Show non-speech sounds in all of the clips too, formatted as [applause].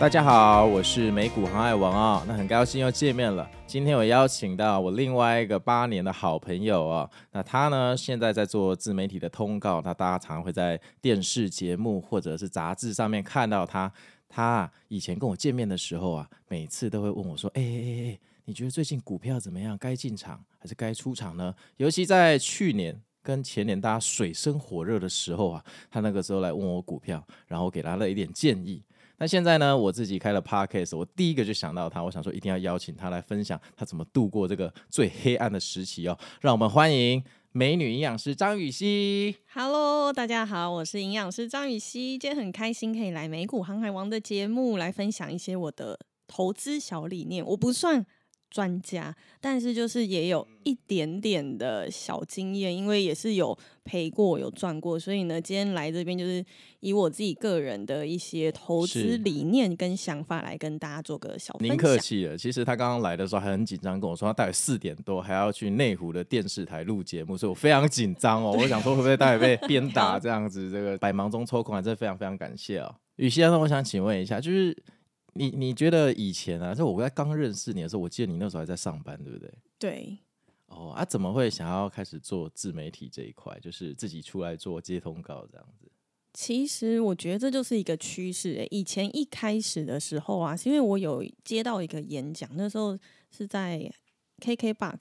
大家好，我是美股航海王啊、哦，那很高兴又见面了。今天我邀请到我另外一个八年的好朋友、哦，那他呢现在在做自媒体的通告，那大家常会在电视节目或者是杂志上面看到他。他以前跟我见面的时候啊，每次都会问我说：“哎哎哎哎，你觉得最近股票怎么样？该进场还是该出场呢？”尤其在去年跟前年大家水深火热的时候啊，他那个时候来问我股票，然后给他了一点建议。那现在呢，我自己开了 Podcast，我第一个就想到他，我想说一定要邀请他来分享他怎么度过这个最黑暗的时期哦。让我们欢迎美女营养师张雨熙。Hello，大家好，我是营养师张雨熙，今天很开心可以来美股航海王的节目来分享一些我的投资小理念。我不算专家，但是就是也有一点点的小经验，因为也是有赔过有赚过，所以呢，今天来这边就是以我自己个人的一些投资理念跟想法来跟大家做个小分享。您客气了，其实他刚刚来的时候还很紧张，跟我说他大概四点多还要去内湖的电视台录节目，所以我非常紧张哦。我想说会不会待会被鞭 [laughs] 打这样子？这个百忙中抽空，还真的非常非常感谢哦。语希，那我想请问一下，就是。你你觉得以前啊，就我在刚认识你的时候，我记得你那时候还在上班，对不对？对。哦啊，怎么会想要开始做自媒体这一块，就是自己出来做接通告这样子？其实我觉得这就是一个趋势。以前一开始的时候啊，是因为我有接到一个演讲，那时候是在 KKBOX，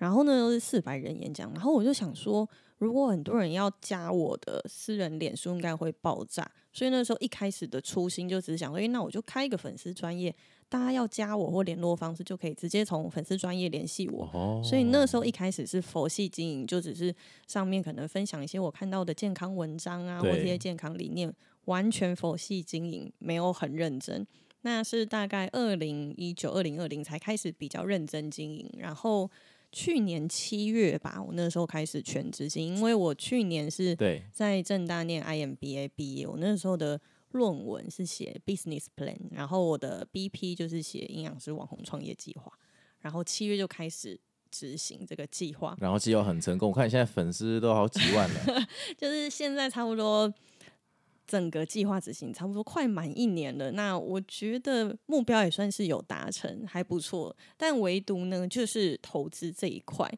然后呢又是四百人演讲，然后我就想说。如果很多人要加我的私人脸书，应该会爆炸。所以那时候一开始的初心就只是想说，诶，那我就开一个粉丝专业，大家要加我或联络方式就可以直接从粉丝专业联系我。Oh. 所以那时候一开始是佛系经营，就只是上面可能分享一些我看到的健康文章啊，或者一些健康理念，完全佛系经营，没有很认真。那是大概二零一九、二零二零才开始比较认真经营，然后。去年七月吧，我那时候开始全职经营，因为我去年是在正大念 IMBA 毕业，我那时候的论文是写 business plan，然后我的 BP 就是写营养师网红创业计划，然后七月就开始执行这个计划，然后计划很成功，我看你现在粉丝都好几万了，[laughs] 就是现在差不多。整个计划执行差不多快满一年了，那我觉得目标也算是有达成，还不错。但唯独呢，就是投资这一块，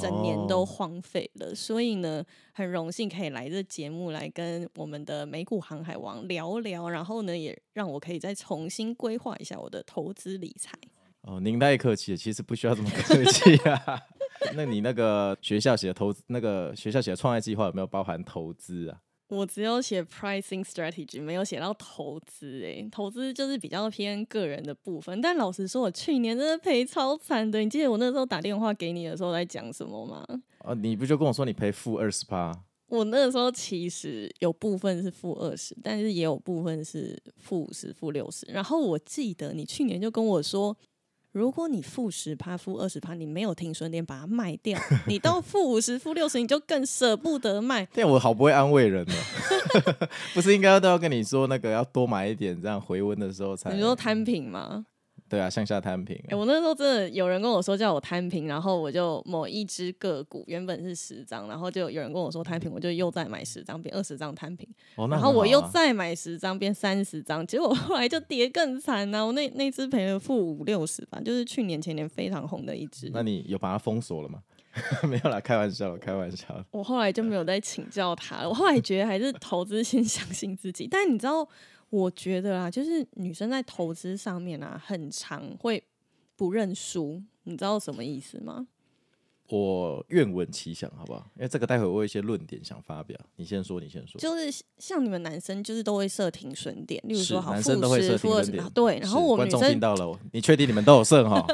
整年都荒废了。Oh. 所以呢，很荣幸可以来这节目来跟我们的美股航海王聊聊，然后呢，也让我可以再重新规划一下我的投资理财。哦，您太客气了，其实不需要这么客气啊。[laughs] 那你那个学校写的投资，那个学校写的创业计划有没有包含投资啊？我只有写 pricing strategy，没有写到投资。诶，投资就是比较偏个人的部分。但老实说，我去年真的赔超惨的。你记得我那时候打电话给你的时候在讲什么吗？啊，你不就跟我说你赔负二十趴？我那个时候其实有部分是负二十，但是也有部分是负五十、负六十。然后我记得你去年就跟我说。如果你负十趴、负二十趴，你没有停损点把它卖掉，你到负五十、负六十，你就更舍不得卖。对，我好不会安慰人呢，[laughs] 不是应该都要跟你说那个要多买一点，这样回温的时候才。你说摊平吗？对啊，向下摊平、啊。哎、欸，我那时候真的有人跟我说叫我摊平，然后我就某一只个股原本是十张，然后就有人跟我说摊平，我就又再买十张变二十张摊平、哦啊，然后我又再买十张变三十张，结果后来就跌更惨呐、啊！我那那只赔了负五六十吧，就是去年前年非常红的一只。那你有把它封锁了吗？[laughs] 没有啦，开玩笑，开玩笑。我后来就没有再请教他了，我后来觉得还是投资先相信自己，但你知道。我觉得啊，就是女生在投资上面啊，很常会不认输，你知道什么意思吗？我愿闻其详，好不好？因为这个待会我有一些论点想发表，你先说，你先说。就是像你们男生，就是都会设停损点，例如说好，男生都会设停损点，对。然后我们女生听到了，你确定你们都有设哈？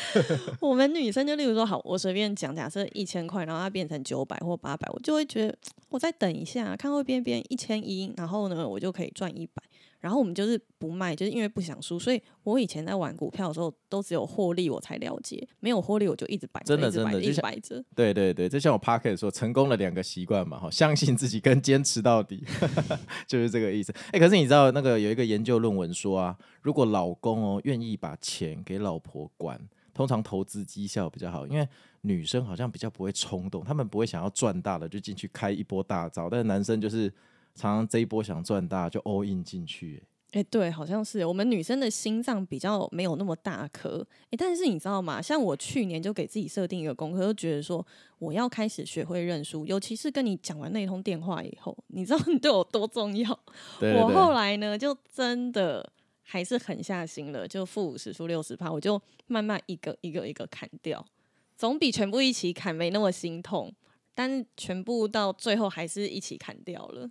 [laughs] 我们女生就例如说好，我随便讲，假设一千块，然后它变成九百或八百，我就会觉得我再等一下，看会变变一千一，然后呢，我就可以赚一百。然后我们就是不卖，就是因为不想输。所以我以前在玩股票的时候，都只有获利我才了解，没有获利我就一直摆着，真的真的一直摆着。对对对，就像我 Parket 说，成功了两个习惯嘛，哈，相信自己跟坚持到底，[laughs] 就是这个意思。哎，可是你知道那个有一个研究论文说啊，如果老公哦愿意把钱给老婆管，通常投资绩效比较好，因为女生好像比较不会冲动，他们不会想要赚大了就进去开一波大招，但是男生就是。常常这一波想赚大就 all in 进去，哎、欸，对，好像是我们女生的心脏比较没有那么大颗，哎、欸，但是你知道吗？像我去年就给自己设定一个功课，就觉得说我要开始学会认输，尤其是跟你讲完那通电话以后，你知道你对我多重要。[laughs] 对对对，我后来呢，就真的还是狠下心了，就负五十、负六十趴，我就慢慢一个一个一个砍掉，总比全部一起砍没那么心痛，但是全部到最后还是一起砍掉了。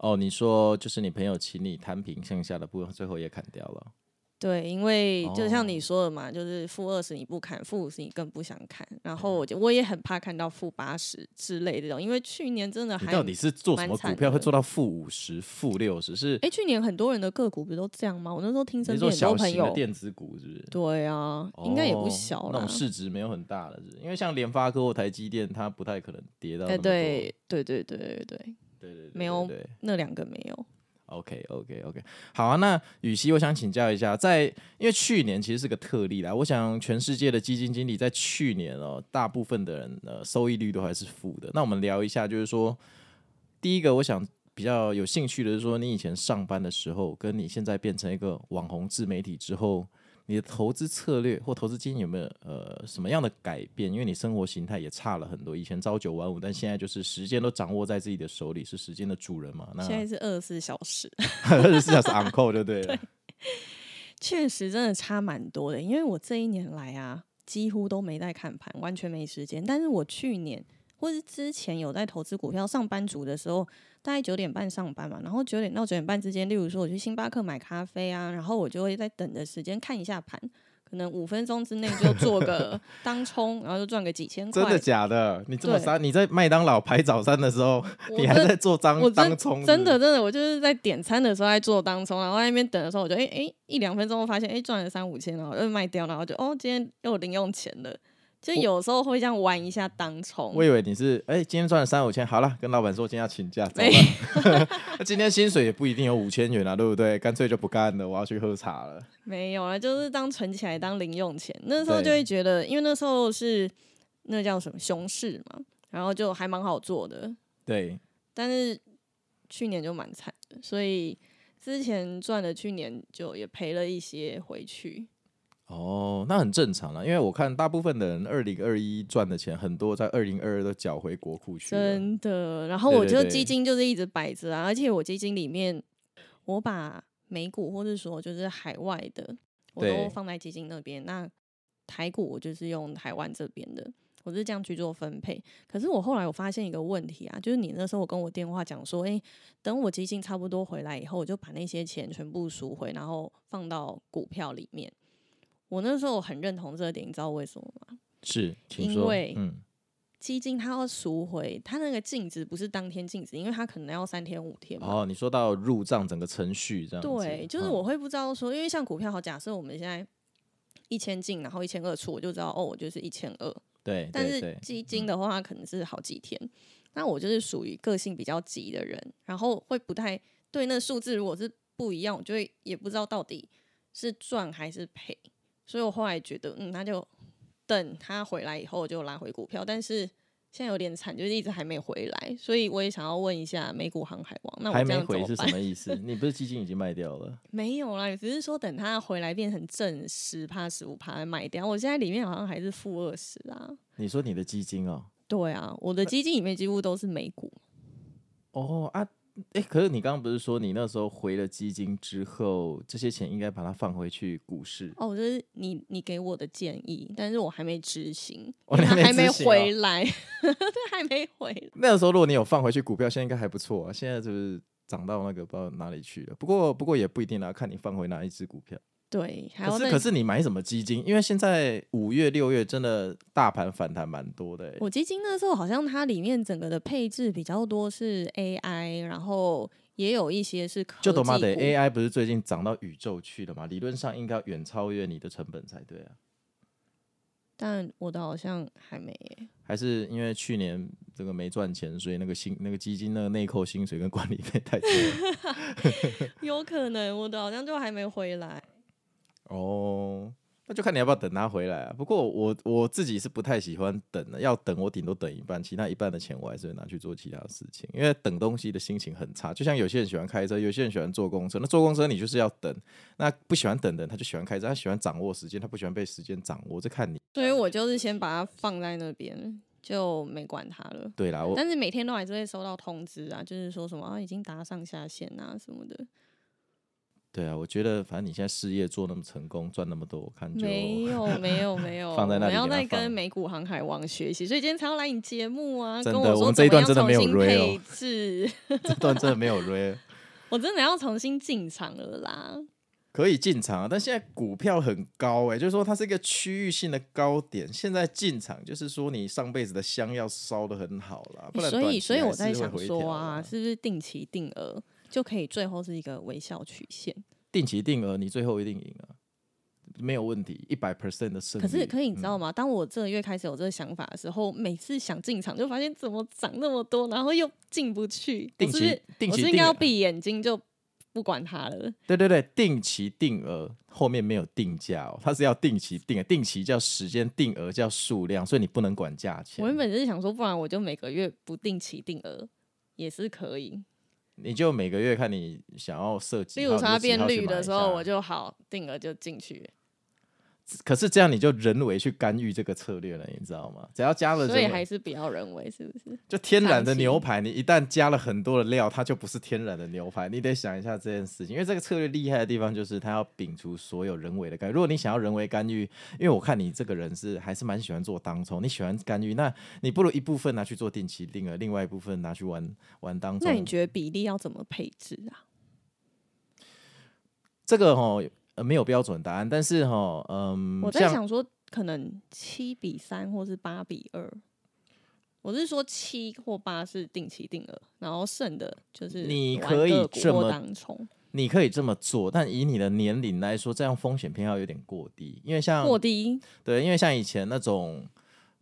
哦，你说就是你朋友请你摊平剩下的部分，最后也砍掉了。对，因为就像你说的嘛，哦、就是负二十你不砍，负五十你更不想砍。然后我就我也很怕看到负八十之类的这种，因为去年真的还。你到底是做什么股票会做到负五十、负六十？是？哎，去年很多人的个股不是都这样吗？我那时候听身边很多朋友。的电子股是不是？对啊，应该也不小了。那种市值没有很大的，是因为像联发科或台积电，它不太可能跌到。哎，对对对对对对。对对，对，对，对，没有，那两个没有。OK OK OK，好啊。那雨熙，我想请教一下，在因为去年其实是个特例啦。我想全世界的基金经理在去年哦，大部分的人呃收益率都还是负的。那我们聊一下，就是说，第一个我想比较有兴趣的是说，你以前上班的时候，跟你现在变成一个网红自媒体之后。你的投资策略或投资经验有没有呃什么样的改变？因为你生活形态也差了很多，以前朝九晚五，但现在就是时间都掌握在自己的手里，是时间的主人嘛？那现在是二十四小时，[laughs] 二十四小时 on call 就对了。[laughs] 对，确实真的差蛮多的。因为我这一年来啊，几乎都没在看盘，完全没时间。但是我去年或是之前有在投资股票，上班族的时候。大概九点半上班嘛，然后九点到九点半之间，例如说我去星巴克买咖啡啊，然后我就会在等的时间看一下盘，可能五分钟之内就做个 [laughs] 当冲，然后就赚个几千块。真的假的？你这么傻？你在麦当劳排早餐的时候，你还在做当当冲？真的真的，我就是在点餐的时候在做当冲，然后在那边等的时候，我就哎哎一两分钟，我发现哎赚了三五千，然后又卖掉，然后就哦今天又有零用钱了。就有时候会这样玩一下当冲，我以为你是哎、欸，今天赚了三五千，好了，跟老板说今天要请假走了。[laughs] 今天薪水也不一定有五千元啊，对不对？干脆就不干了，我要去喝茶了。没有啊，就是当存起来当零用钱。那时候就会觉得，因为那时候是那叫什么熊市嘛，然后就还蛮好做的。对，但是去年就蛮惨的，所以之前赚的去年就也赔了一些回去。哦，那很正常了，因为我看大部分的人二零二一赚的钱很多，在二零二二都缴回国库去。真的，然后我就基金就是一直摆着啊，而且我基金里面，我把美股或者说就是海外的，我都放在基金那边。那台股我就是用台湾这边的，我是这样去做分配。可是我后来我发现一个问题啊，就是你那时候我跟我电话讲说，哎，等我基金差不多回来以后，我就把那些钱全部赎回，然后放到股票里面。我那时候我很认同这个点，你知道为什么吗？是，因为基金它要赎回，它那个净值不是当天净值，因为它可能要三天五天嘛。哦，你说到入账整个程序这样。对，就是我会不知道说，因为像股票好，假设我们现在一千进，然后一千二出，我就知道哦，我就是一千二。对，但是基金的话，它可能是好几天。嗯、那我就是属于个性比较急的人，然后会不太对那数字，如果是不一样，我就会也不知道到底是赚还是赔。所以我后来觉得，嗯，那就等他回来以后就拉回股票。但是现在有点惨，就是一直还没回来。所以我也想要问一下美股航海王，那我这样还没回是什么意思？你不是基金已经卖掉了？[laughs] 没有啦，只是说等他回来变成正十趴十五趴卖掉。我现在里面好像还是负二十啊。你说你的基金哦？对啊，我的基金里面几乎都是美股。哦啊。哎，可是你刚刚不是说你那时候回了基金之后，这些钱应该把它放回去股市？哦，就是你你给我的建议，但是我还没执行，我还没、哦、还没回来，[laughs] 还没回来。那个时候如果你有放回去股票，现在应该还不错啊。现在就是涨到那个不知道哪里去了。不过不过也不一定啦，看你放回哪一只股票。对，可是可是你买什么基金？因为现在五月六月真的大盘反弹蛮多的。我基金那时候好像它里面整个的配置比较多是 AI，然后也有一些是科技。就懂吗？的 AI 不是最近涨到宇宙去了吗？理论上应该远超越你的成本才对啊。但我的好像还没，还是因为去年这个没赚钱，所以那个薪那个基金那个内扣薪水跟管理费太多。[laughs] 有可能我的好像就还没回来。哦，那就看你要不要等他回来啊。不过我我自己是不太喜欢等的，要等我顶多等一半，其他一半的钱我还是会拿去做其他的事情。因为等东西的心情很差，就像有些人喜欢开车，有些人喜欢坐公车。那坐公车你就是要等，那不喜欢等的他就喜欢开车，他喜欢掌握时间，他不喜欢被时间掌握。这看你。所以我就是先把它放在那边，就没管它了。对啦，我但是每天都还是会收到通知啊，就是说什么啊已经达上下线啊什么的。对啊，我觉得反正你现在事业做那么成功，赚那么多，我看就没有 [laughs] 没有没有放在那里，我要再跟美股航海王学习，所以今天才要来你节目啊。真的，跟我说我们这一段真的没有配置，[laughs] 这段真的没有 r [laughs] 我真的要重新进场了啦。可以进场啊，但现在股票很高哎、欸，就是说它是一个区域性的高点，现在进场就是说你上辈子的香要烧的很好啦。不然所以所以我在想说啊，是不是定期定额？就可以最后是一个微笑曲线，定期定额，你最后一定赢了，没有问题，一百 percent 的胜利。可是，可以你知道吗？嗯、当我这个月开始有这个想法的时候，每次想进场就发现怎么涨那么多，然后又进不去。定期，定期我是应该要闭眼睛就不管它了。对对对，定期定额后面没有定价哦，它是要定期定额，定期叫时间，定额叫数量，所以你不能管价钱。我原本就是想说，不然我就每个月不定期定额也是可以。你就每个月看你想要设计，例如它变绿的时候，我就好定额就进去。可是这样你就人为去干预这个策略了，你知道吗？只要加了，所以还是比较人为，是不是？就天然的牛排，你一旦加了很多的料，它就不是天然的牛排。你得想一下这件事情，因为这个策略厉害的地方就是它要摒除所有人为的干预。如果你想要人为干预，因为我看你这个人是还是蛮喜欢做当冲，你喜欢干预，那你不如一部分拿去做定期定额，另外一部分拿去玩玩当冲。那你觉得比例要怎么配置啊？这个齁。没有标准答案，但是哈，嗯，我在想说，可能七比三或是八比二。我是说七或八是定期定额，然后剩的就是你可以这么当冲，你可以这么做，但以你的年龄来说，这样风险偏好有点过低，因为像过低，对，因为像以前那种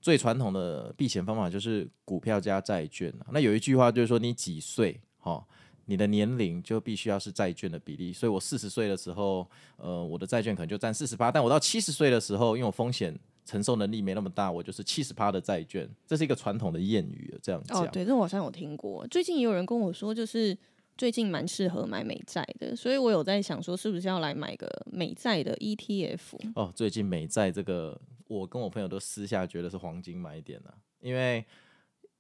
最传统的避险方法就是股票加债券。那有一句话就是说，你几岁，哈。你的年龄就必须要是债券的比例，所以我四十岁的时候，呃，我的债券可能就占四十八，但我到七十岁的时候，因为我风险承受能力没那么大，我就是七十趴的债券，这是一个传统的谚语，这样子。哦，对，这我好像有听过。最近也有人跟我说，就是最近蛮适合买美债的，所以我有在想说，是不是要来买个美债的 ETF？哦，最近美债这个，我跟我朋友都私下觉得是黄金买点了，因为。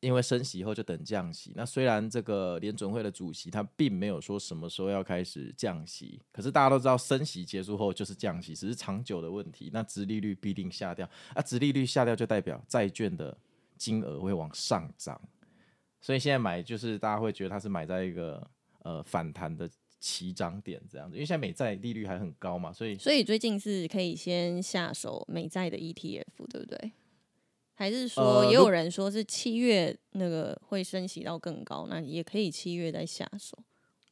因为升息以后就等降息，那虽然这个联准会的主席他并没有说什么时候要开始降息，可是大家都知道升息结束后就是降息，只是长久的问题。那殖利率必定下掉，啊，殖利率下掉就代表债券的金额会往上涨，所以现在买就是大家会觉得它是买在一个呃反弹的起涨点这样子，因为现在美债利率还很高嘛，所以所以最近是可以先下手美债的 ETF，对不对？还是说，也有人说是七月那个会升息到更高，那也可以七月再下手。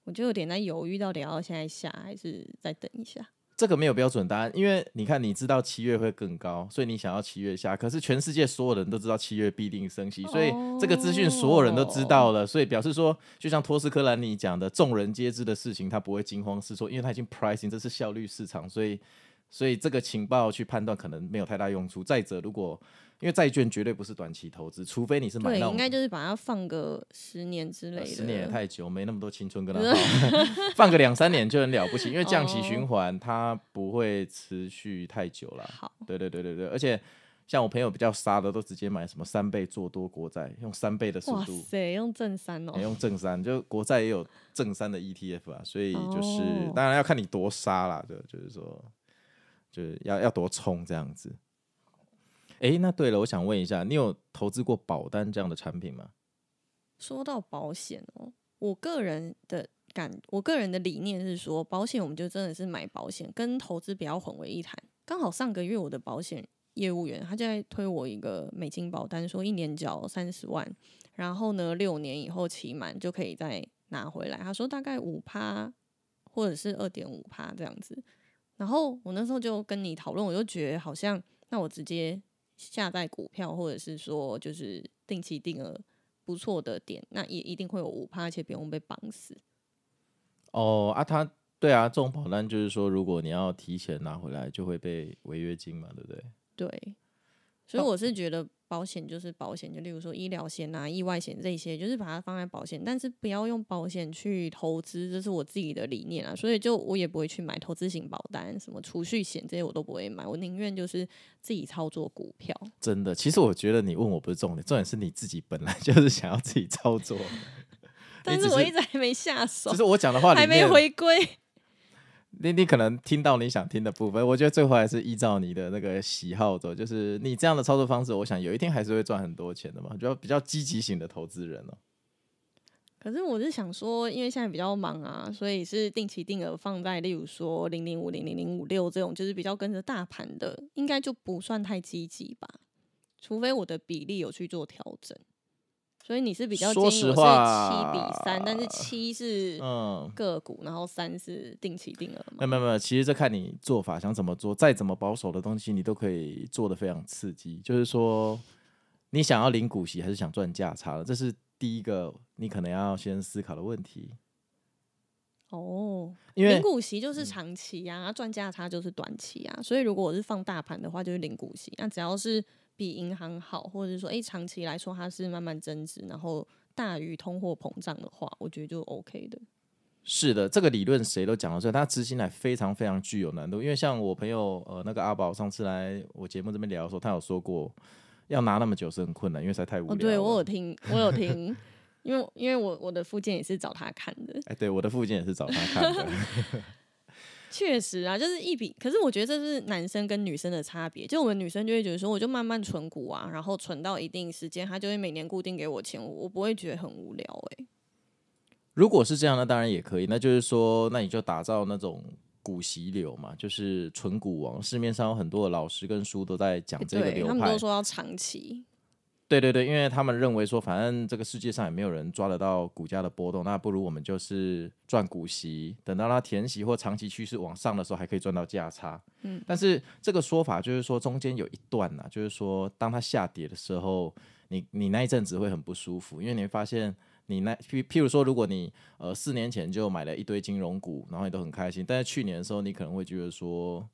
我就有点在犹豫，到底要现在下还是再等一下。这个没有标准答案，因为你看，你知道七月会更高，所以你想要七月下。可是全世界所有人都知道七月必定升息，所以这个资讯所有人都知道了，所以表示说，就像托斯科兰尼讲的，众人皆知的事情，他不会惊慌失措，因为他已经 pricing，这是效率市场，所以所以这个情报去判断可能没有太大用处。再者，如果因为债券绝对不是短期投资，除非你是对，应该就是把它放个十年之类的。十年也太久，没那么多青春跟他 [laughs] 耗，放个两三年就很了不起。因为降息循环它不会持续太久了。好，对对对对对，而且像我朋友比较杀的，都直接买什么三倍做多国债，用三倍的速度。哇塞，用正三哦。用正三，就国债也有正三的 ETF 啊，所以就是、哦、当然要看你多杀啦，就就是说，就是要要多冲这样子。哎、那对了，我想问一下，你有投资过保单这样的产品吗？说到保险哦，我个人的感，我个人的理念是说，保险我们就真的是买保险，跟投资不要混为一谈。刚好上个月我的保险业务员他就在推我一个美金保单，说一年缴三十万，然后呢六年以后期满就可以再拿回来。他说大概五趴或者是二点五趴这样子。然后我那时候就跟你讨论，我就觉得好像那我直接下载股票，或者是说就是定期定额不错的点，那也一定会有五趴，而且不用被绑死。哦啊，他对啊，这种保单就是说，如果你要提前拿回来，就会被违约金嘛，对不对？对，所以我是觉得。保险就是保险，就例如说医疗险啊、意外险这些，就是把它放在保险，但是不要用保险去投资，这是我自己的理念啊。所以就我也不会去买投资型保单，什么储蓄险这些我都不会买，我宁愿就是自己操作股票。真的，其实我觉得你问我不是重点，重点是你自己本来 [laughs] 就是想要自己操作，[laughs] 但是我一直还没下手，就是我讲的话还没回归。你你可能听到你想听的部分，我觉得最后还是依照你的那个喜好走，就是你这样的操作方式，我想有一天还是会赚很多钱的嘛，就比较积极型的投资人哦。可是我是想说，因为现在比较忙啊，所以是定期定额放在，例如说零零五零零零五六这种，就是比较跟着大盘的，应该就不算太积极吧，除非我的比例有去做调整。所以你是比较建议我是七比三，但是七是嗯个股，然后三是定期定额吗？没有没有没有，其实这看你做法想怎么做，再怎么保守的东西，你都可以做的非常刺激。就是说，你想要领股息还是想赚价差的，这是第一个你可能要先思考的问题。哦，因为领股息就是长期啊，赚价差就是短期啊。所以如果我是放大盘的话，就是领股息。那只要是。比银行好，或者是说，诶、欸，长期来说它是慢慢增值，然后大于通货膨胀的话，我觉得就 OK 的。是的，这个理论谁都讲得出来，它执行来非常非常具有难度。因为像我朋友呃那个阿宝上次来我节目这边聊的时候，他有说过要拿那么久是很困难，因为实在太无聊了。哦，对我有听，[laughs] 我有听，因为因为我我的附件也是找他看的。哎、欸，对，我的附件也是找他看的。[laughs] 确实啊，就是一笔。可是我觉得这是男生跟女生的差别。就我们女生就会觉得说，我就慢慢存股啊，然后存到一定时间，他就会每年固定给我钱，我我不会觉得很无聊哎、欸。如果是这样，那当然也可以。那就是说，那你就打造那种股息流嘛，就是存股王。市面上有很多的老师跟书都在讲这个流派，他们都说要长期。对对对，因为他们认为说，反正这个世界上也没有人抓得到股价的波动，那不如我们就是赚股息，等到它填息或长期趋势往上的时候，还可以赚到价差。嗯，但是这个说法就是说，中间有一段呐、啊，就是说，当它下跌的时候，你你那一阵子会很不舒服，因为你会发现，你那譬譬如说，如果你呃四年前就买了一堆金融股，然后你都很开心，但是去年的时候，你可能会觉得说。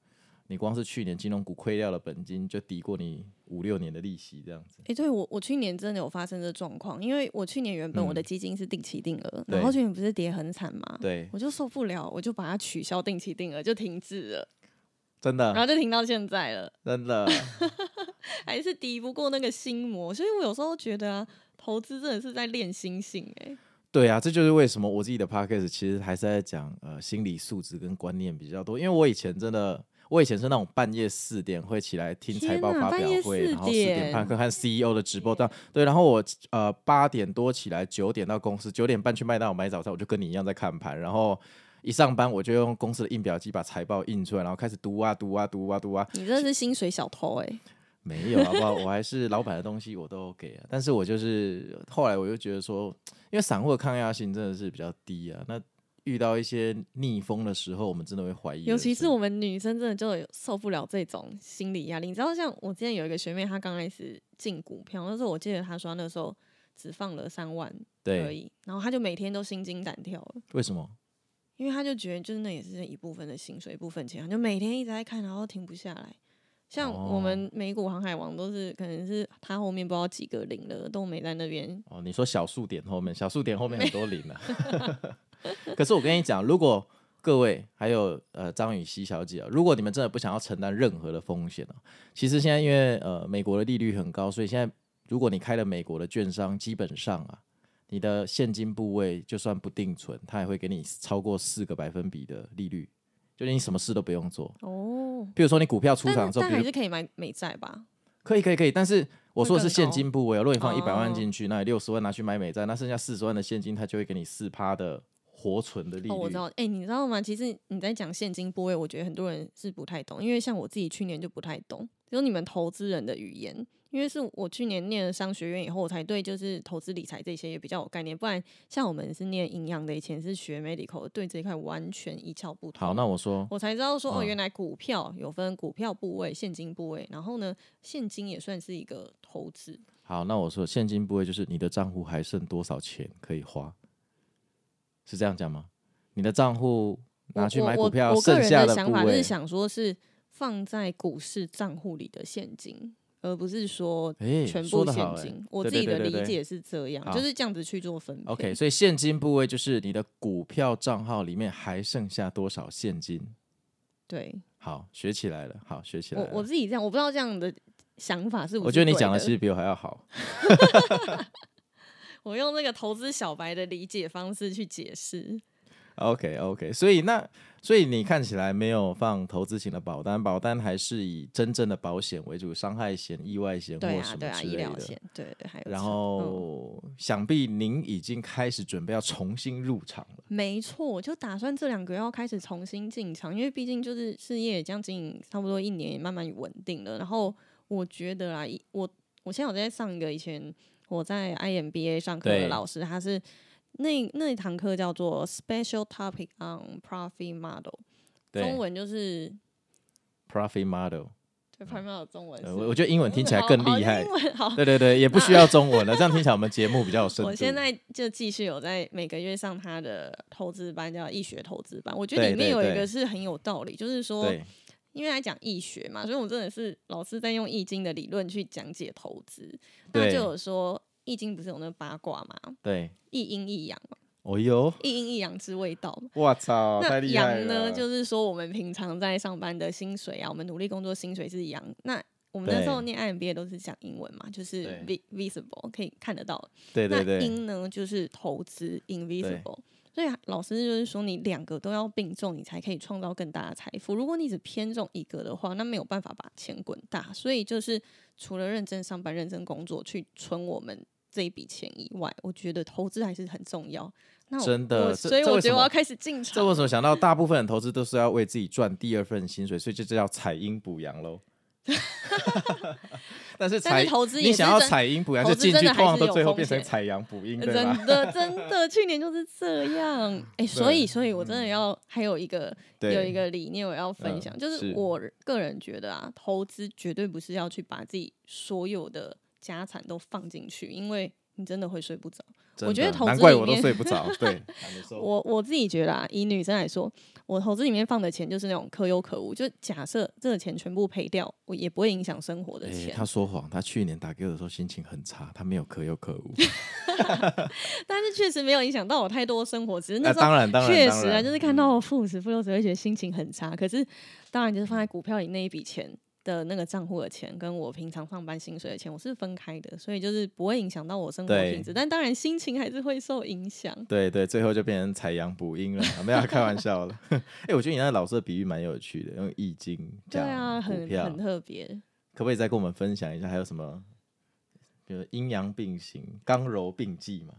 你光是去年金融股亏掉了本金，就抵过你五六年的利息，这样子。哎、欸，对我，我去年真的有发生这状况，因为我去年原本我的基金是定期定额、嗯，然后去年不是跌很惨嘛，对，我就受不了，我就把它取消定期定额，就停滞了，真的，然后就停到现在了，真的，[laughs] 还是敌不过那个心魔，所以我有时候觉得啊，投资真的是在练心性、欸，哎，对啊，这就是为什么我自己的 podcast 其实还是在讲呃心理素质跟观念比较多，因为我以前真的。我以前是那种半夜四点会起来听财报发表会，然后四点半看看 CEO 的直播，这样对。然后我呃八点多起来，九点到公司，九点半去麦当劳买早餐，我就跟你一样在看盘。然后一上班我就用公司的印表机把财报印出来，然后开始读啊读啊读啊读啊。你这是薪水小偷哎、欸？[laughs] 没有好不好？我还是老板的东西我都给啊。但是我就是后来我就觉得说，因为散户的抗压性真的是比较低啊。那遇到一些逆风的时候，我们真的会怀疑。尤其是我们女生，真的就受不了这种心理压力。你知道，像我之前有一个学妹，她刚开始进股票，那时候我记得她说那时候只放了三万而已，然后她就每天都心惊胆跳了。为什么？因为她就觉得，就是那也是一部分的薪水，一部分钱，就每天一直在看，然后停不下来。像我们美股航海王都是，可能是他后面不知道几个零了，都没在那边。哦，你说小数点后面，小数点后面很多零啊。[laughs] [laughs] 可是我跟你讲，如果各位还有呃张雨绮小姐啊，如果你们真的不想要承担任何的风险啊，其实现在因为呃美国的利率很高，所以现在如果你开了美国的券商，基本上啊，你的现金部位就算不定存，它也会给你超过四个百分比的利率，就你什么事都不用做哦。比如说你股票出场之后，但还是可以买美债吧？可以可以可以，但是我说的是现金部位，如果你放一百万进去，那你六十万拿去买美债，那剩下四十万的现金，它就会给你四趴的。活存的利率。哦，我知道。哎、欸，你知道吗？其实你在讲现金部位，我觉得很多人是不太懂，因为像我自己去年就不太懂，只有你们投资人的语言。因为是我去年念了商学院以后，我才对就是投资理财这些也比较有概念。不然像我们是念营养的，以前是学 medical，对这一块完全一窍不通。好，那我说，我才知道说哦，原来股票有分股票部位、现金部位，然后呢，现金也算是一个投资。好，那我说现金部位就是你的账户还剩多少钱可以花，是这样讲吗？你的账户拿去买股票，剩下的想法是想说是放在股市账户里的现金。而不是说全部现金，欸、我自己的理解是这样，就是这样子去做分配。OK，所以现金部位就是你的股票账号里面还剩下多少现金？对，好，学起来了，好，学起来了。我我自己这样，我不知道这样的想法是不是？我觉得你讲的其实比我还要好。[laughs] [laughs] [laughs] 我用那个投资小白的理解方式去解释。OK OK，所以那所以你看起来没有放投资型的保单，保单还是以真正的保险为主，伤害险、意外险或什么之类的。对啊，对啊，医疗险，对，还有。然后、嗯、想必您已经开始准备要重新入场了。没错，就打算这两个月要开始重新进场，因为毕竟就是事业将近差不多一年，也慢慢稳定了。然后我觉得啊，我我现在有在上一个以前我在 IMBA 上课的老师，他是。那那一堂课叫做 Special Topic on Profit Model，中文就是 Profit Model。对，Profit Model 中文。我我觉得英文听起来更厉害。英文好。对对对，也不需要中文了，这样听起来我们节目比较有深度。我现在就继续有在每个月上他的投资班，叫易学投资班。我觉得里面有一个是很有道理，就是说，因为来讲易学嘛，所以我真的是老师在用易经的理论去讲解投资，那就有说。易经不是有那个八卦嘛？对，一阴一阳嘛。哦哟，一阴一阳之味道。我操，太厉害阳呢，就是说我们平常在上班的薪水啊，我们努力工作薪水是阳。那我们那时候念 IMBA 都是讲英文嘛，就是 visible 可以看得到。对对对。那阴呢，就是投资 invisible。所以老师就是说，你两个都要并重，你才可以创造更大的财富。如果你只偏重一个的话，那没有办法把钱滚大。所以就是除了认真上班、认真工作去存我们。这一笔钱以外，我觉得投资还是很重要。那真的，所以我觉得我要开始进场。这为什么想到大部分的投资都是要为自己赚第二份薪水，所以就叫采阴补阳喽。[laughs] 但是采投资，你想要采阴补阳，就进去，通常都最后变成采阳补阴？真的，真的，去年就是这样。哎、欸，[laughs] 所以，所以我真的要还有一个有一个理念我要分享，就是我个人觉得啊，投资绝对不是要去把自己所有的。家产都放进去，因为你真的会睡不着。我觉得投资里面，难怪我都睡不着。[laughs] 对，[laughs] 我我自己觉得啊，以女生来说，我投资里面放的钱就是那种可有可无。就假设这个钱全部赔掉，我也不会影响生活的钱。欸、他说谎，他去年打给我的时候心情很差，他没有可有可无。[laughs] 但是确实没有影响到我太多生活，只是那时候确实啊，就是看到负十负六，十会觉得心情很差。可是当然就是放在股票里那一笔钱。的那个账户的钱跟我平常上班薪水的钱，我是分开的，所以就是不会影响到我生活品质，但当然心情还是会受影响。对对，最后就变成采阳补阴了，没有开玩笑了。哎、欸，我觉得你那个老师的比喻蛮有趣的，用易经讲股票，对啊，很很特别。可不可以再跟我们分享一下，还有什么，比如阴阳并行、刚柔并济嘛？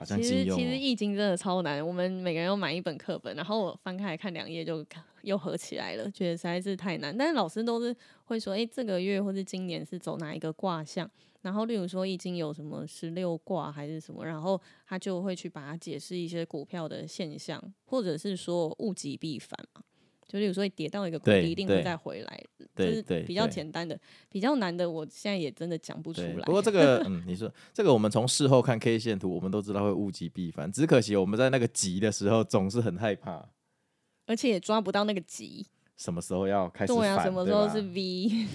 好像其实其实易经真的超难，我们每个人都买一本课本，然后我翻开来看两页就又合起来了，觉得实在是太难。但是老师都是会说，哎、欸，这个月或是今年是走哪一个卦象，然后例如说易经有什么十六卦还是什么，然后他就会去把它解释一些股票的现象，或者是说物极必反嘛。就例如说，跌到一个谷底，一定会再回来，就是比较简单的，比较难的，我现在也真的讲不出来。不过这个，嗯，你说这个，我们从事后看 K 线图，我们都知道会物极必反，只可惜我们在那个急的时候总是很害怕，而且也抓不到那个急，什么时候要开始反？对啊，什么时候是 V？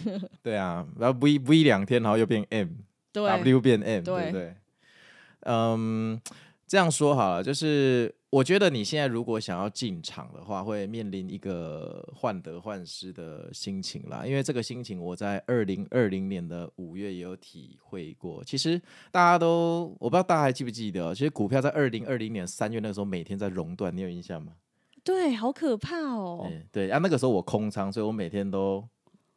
对啊，然后 V V 两天，然后又变 M，W 变 M，对不对？嗯。这样说好了，就是我觉得你现在如果想要进场的话，会面临一个患得患失的心情啦。因为这个心情，我在二零二零年的五月也有体会过。其实大家都，我不知道大家还记不记得，其实股票在二零二零年三月那个时候每天在熔断，你有印象吗？对，好可怕哦。对，啊，那个时候我空仓，所以我每天都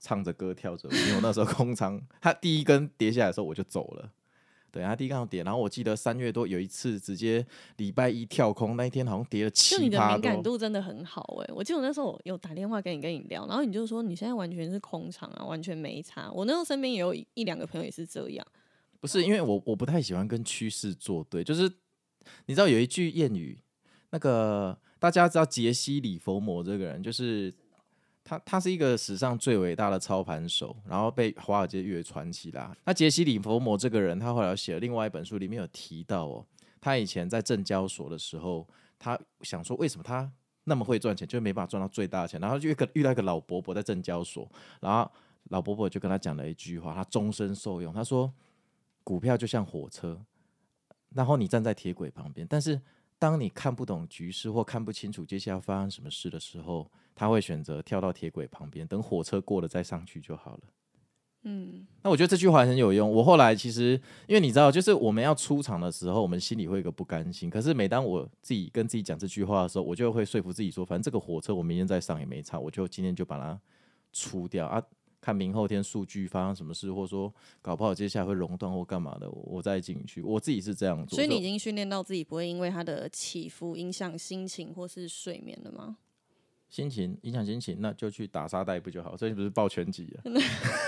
唱着歌跳着舞，因为我那时候空仓，它第一根跌下来的时候我就走了。对，他第一刚好跌，然后我记得三月多有一次直接礼拜一跳空，那一天好像跌了七趴多。就你的敏感度真的很好哎、欸，我记得我那时候我有打电话跟你跟你聊，然后你就说你现在完全是空场啊，完全没差。我那时候身边也有一两个朋友也是这样。不是因为我我不太喜欢跟趋势作对，就是你知道有一句谚语，那个大家知道杰西·里佛摩这个人就是。他他是一个史上最伟大的操盘手，然后被华尔街誉为传奇啦。那杰西·李佛摩这个人，他后来写了另外一本书，里面有提到哦，他以前在证交所的时候，他想说为什么他那么会赚钱，就没办法赚到最大的钱。然后就遇个遇到一个老伯伯在证交所，然后老伯伯就跟他讲了一句话，他终身受用。他说，股票就像火车，然后你站在铁轨旁边，但是当你看不懂局势或看不清楚接下来发生什么事的时候，他会选择跳到铁轨旁边，等火车过了再上去就好了。嗯，那我觉得这句话很有用。我后来其实，因为你知道，就是我们要出场的时候，我们心里会有个不甘心。可是每当我自己跟自己讲这句话的时候，我就会说服自己说，反正这个火车我明天再上也没差，我就今天就把它出掉啊。看明后天数据发生什么事，或者说搞不好接下来会熔断或干嘛的，我再进去。我自己是这样做。所以你已经训练到自己不会因为它的起伏影响心情或是睡眠了吗？心情影响心情，那就去打沙袋不就好？所以不是抱拳击啊？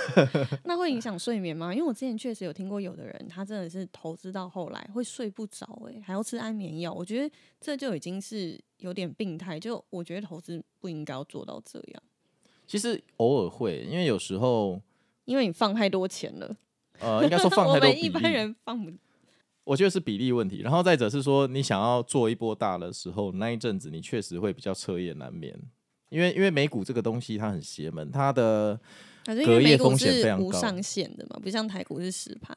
[laughs] 那会影响睡眠吗？因为我之前确实有听过有的人，他真的是投资到后来会睡不着，哎，还要吃安眠药。我觉得这就已经是有点病态。就我觉得投资不应该要做到这样。其实偶尔会，因为有时候因为你放太多钱了。呃，应该说放太多。[laughs] 我们一般人放不。我觉得是比例问题，然后再者是说，你想要做一波大的时候，那一阵子你确实会比较彻夜难眠，因为因为美股这个东西它很邪门，它的隔夜风险非常高，无上限的嘛，不像台股是十趴。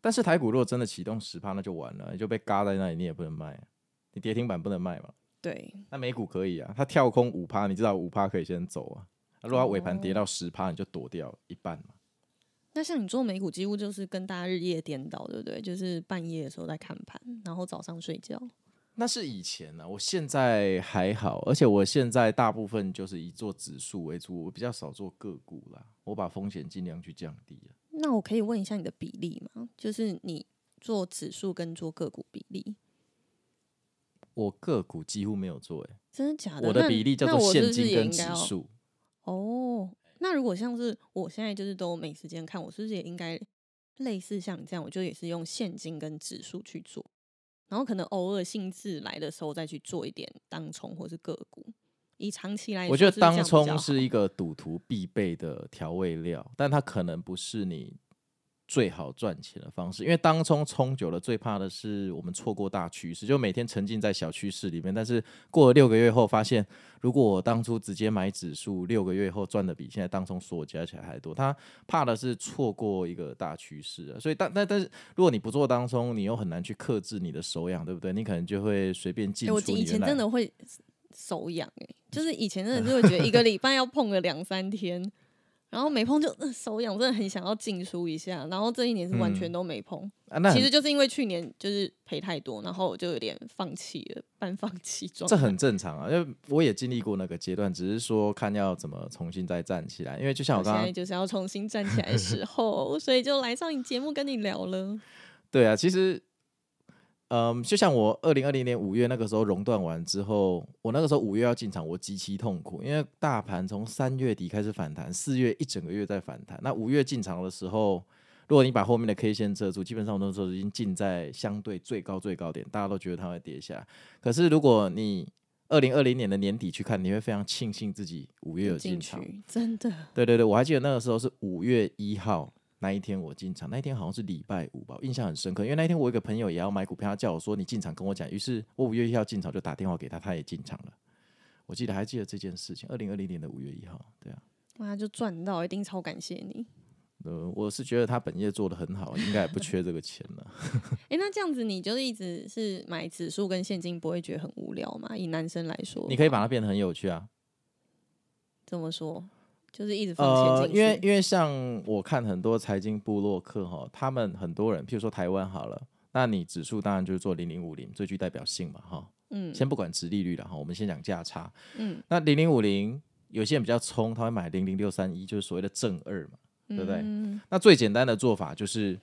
但是台股如果真的启动十趴，那就完了，你就被嘎在那里，你也不能卖，你跌停板不能卖嘛。对，那美股可以啊，它跳空五趴，你知道五趴可以先走啊，如果它尾盘跌到十趴，你就躲掉一半嘛。那像你做美股，几乎就是跟大家日夜颠倒，对不对？就是半夜的时候在看盘，然后早上睡觉。那是以前呢、啊，我现在还好，而且我现在大部分就是以做指数为主，我比较少做个股啦。我把风险尽量去降低。那我可以问一下你的比例吗？就是你做指数跟做个股比例？我个股几乎没有做、欸，哎，真的假的？我的比例叫做现金跟指数。哦。那如果像是我现在就是都没时间看，我是不是也应该类似像你这样，我就也是用现金跟指数去做，然后可能偶尔兴致来的时候再去做一点当冲或是个股。以长期来说，我觉得当冲是一个赌徒必备的调味料，但它可能不是你。最好赚钱的方式，因为当冲冲久了，最怕的是我们错过大趋势，就每天沉浸在小趋势里面。但是过了六个月后，发现如果我当初直接买指数，六个月后赚的比现在当冲所有加起来还多。他怕的是错过一个大趋势啊。所以，但但但是，如果你不做当冲，你又很难去克制你的手痒，对不对？你可能就会随便进出。我以前真的会手痒，哎，就是以前真的就会觉得一个礼拜要碰个两三天。然后没碰就手痒，真的很想要进出一下。然后这一年是完全都没碰，其实就是因为去年就是赔太多，然后我就有点放弃了，半放弃状态。这很正常啊，因为我也经历过那个阶段，只是说看要怎么重新再站起来。因为就像我刚刚，现在就是要重新站起来的时候，所以就来上你节目跟你聊了。[laughs] 对啊，其实。嗯，就像我二零二零年五月那个时候熔断完之后，我那个时候五月要进场，我极其痛苦，因为大盘从三月底开始反弹，四月一整个月在反弹。那五月进场的时候，如果你把后面的 K 线遮住，基本上我那时候已经进在相对最高最高点，大家都觉得它会跌下。可是如果你二零二零年的年底去看，你会非常庆幸自己五月有进场，真的。对对对，我还记得那个时候是五月一号。那一天我进场，那一天好像是礼拜五吧，印象很深刻。因为那一天我有一个朋友也要买股票，他叫我说你进场跟我讲。于是我五月一号进场就打电话给他，他也进场了。我记得还记得这件事情，二零二零年的五月一号，对啊，哇，就赚到，一定超感谢你。呃，我是觉得他本业做得很好，应该也不缺这个钱了。哎、欸，那这样子你就是一直是买指数跟现金，不会觉得很无聊吗？以男生来说，你可以把它变得很有趣啊。怎么说？就是一直放钱进去。呃，因为因为像我看很多财经部落客哈，他们很多人，譬如说台湾好了，那你指数当然就是做零零五零最具代表性嘛哈。嗯。先不管值利率了哈，我们先讲价差。嗯。那零零五零有些人比较冲，他会买零零六三一，就是所谓的正二嘛，对不对？嗯。那最简单的做法就是，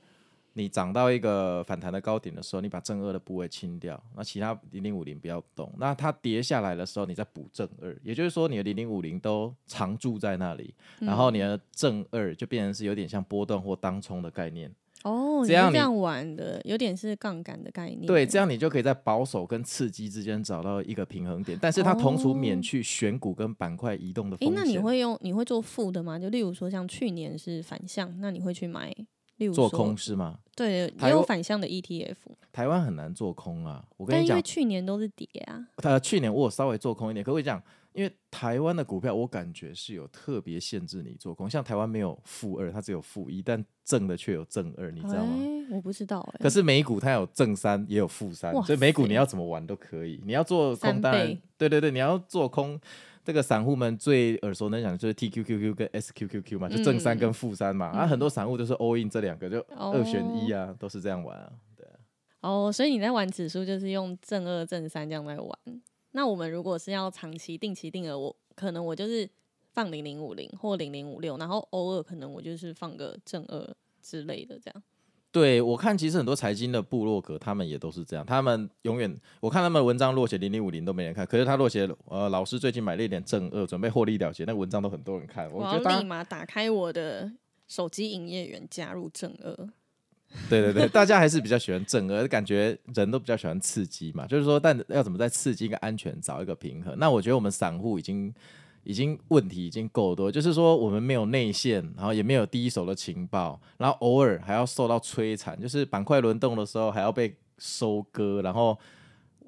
你涨到一个反弹的高点的时候，你把正二的部位清掉，那其他零零五零不要动。那它跌下来的时候，你再补正二，也就是说你的零零五零都常驻在那里，然后你的正二就变成是有点像波段或当冲的概念。哦，这样这样玩的，有点是杠杆的概念。对，这样你就可以在保守跟刺激之间找到一个平衡点，但是它同时免去选股跟板块移动的风险。诶，那你会用你会做负的吗？就例如说像去年是反向，那你会去买？做空是吗？对，也有反向的 ETF。台湾很难做空啊，我跟你讲，因为去年都是跌啊。呃，去年我有稍微做空一点，可我讲，因为台湾的股票，我感觉是有特别限制你做空，像台湾没有负二，它只有负一，但正的却有正二，你知道吗？欸、我不知道哎、欸。可是美股它有正三，也有负三，所以美股你要怎么玩都可以。你要做空单，对对对，你要做空。这个散户们最耳熟能详的就是 TQQQ 跟 SQQQ 嘛，就正三跟负三嘛，嗯、啊，很多散户都是 all in 这两个，就二选一啊，哦、都是这样玩啊，对啊。哦，所以你在玩指数就是用正二正三这样来玩。那我们如果是要长期定期定额，我可能我就是放零零五零或零零五六，然后偶尔可能我就是放个正二之类的这样。对，我看其实很多财经的部落格，他们也都是这样。他们永远，我看他们文章落写零零五零都没人看，可是他落写呃，老师最近买了一点正二，准备获利了结，那文章都很多人看。我要立马打开我的手机营业员，加入正二。[laughs] 对对对，大家还是比较喜欢正二，感觉人都比较喜欢刺激嘛。就是说，但要怎么在刺激跟安全找一个平衡？那我觉得我们散户已经。已经问题已经够多，就是说我们没有内线，然后也没有第一手的情报，然后偶尔还要受到摧残，就是板块轮动的时候还要被收割。然后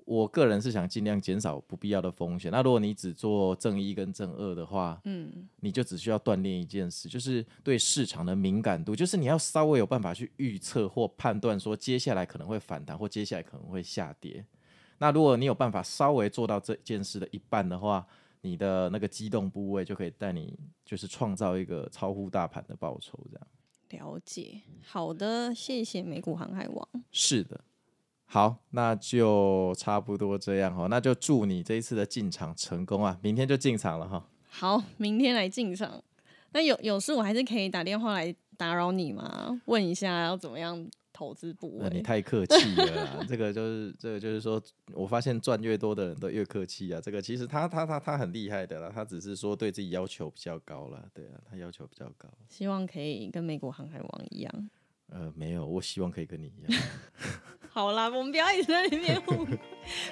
我个人是想尽量减少不必要的风险。那如果你只做正一跟正二的话，嗯，你就只需要锻炼一件事，就是对市场的敏感度，就是你要稍微有办法去预测或判断说接下来可能会反弹或接下来可能会下跌。那如果你有办法稍微做到这件事的一半的话，你的那个机动部位就可以带你，就是创造一个超乎大盘的报酬，这样。了解，好的，谢谢美股航海王。是的，好，那就差不多这样哈，那就祝你这一次的进场成功啊，明天就进场了哈。好，明天来进场。那有有事我还是可以打电话来打扰你吗？问一下要怎么样？投资部位，你太客气了啦。[laughs] 这个就是，这个就是说，我发现赚越多的人都越客气啊。这个其实他他他他很厉害的啦，他只是说对自己要求比较高了，对啊，他要求比较高。希望可以跟美国航海王一样。呃，没有，我希望可以跟你一样。[laughs] 好啦，我们不要一直在里面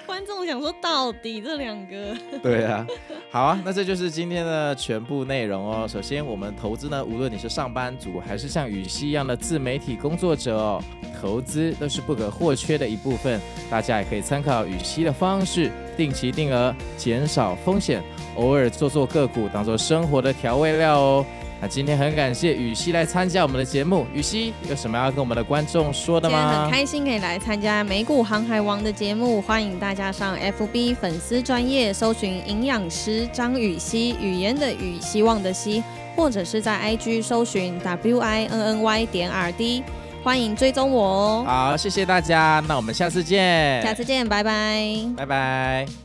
观众想说到底这两个。[laughs] 对啊，好啊，那这就是今天的全部内容哦。首先，我们投资呢，无论你是上班族还是像语希一样的自媒体工作者哦，投资都是不可或缺的一部分。大家也可以参考语希的方式，定期定额，减少风险，偶尔做做个股，当做生活的调味料哦。那今天很感谢雨希来参加我们的节目，雨希有什么要跟我们的观众说的吗？今天很开心可以来参加美股航海王的节目，欢迎大家上 FB 粉丝专业搜寻营养师张雨希，语言的语，希望的希，或者是在 IG 搜寻 WINNY 点 RD，欢迎追踪我哦。好，谢谢大家，那我们下次见。下次见，拜拜，拜拜。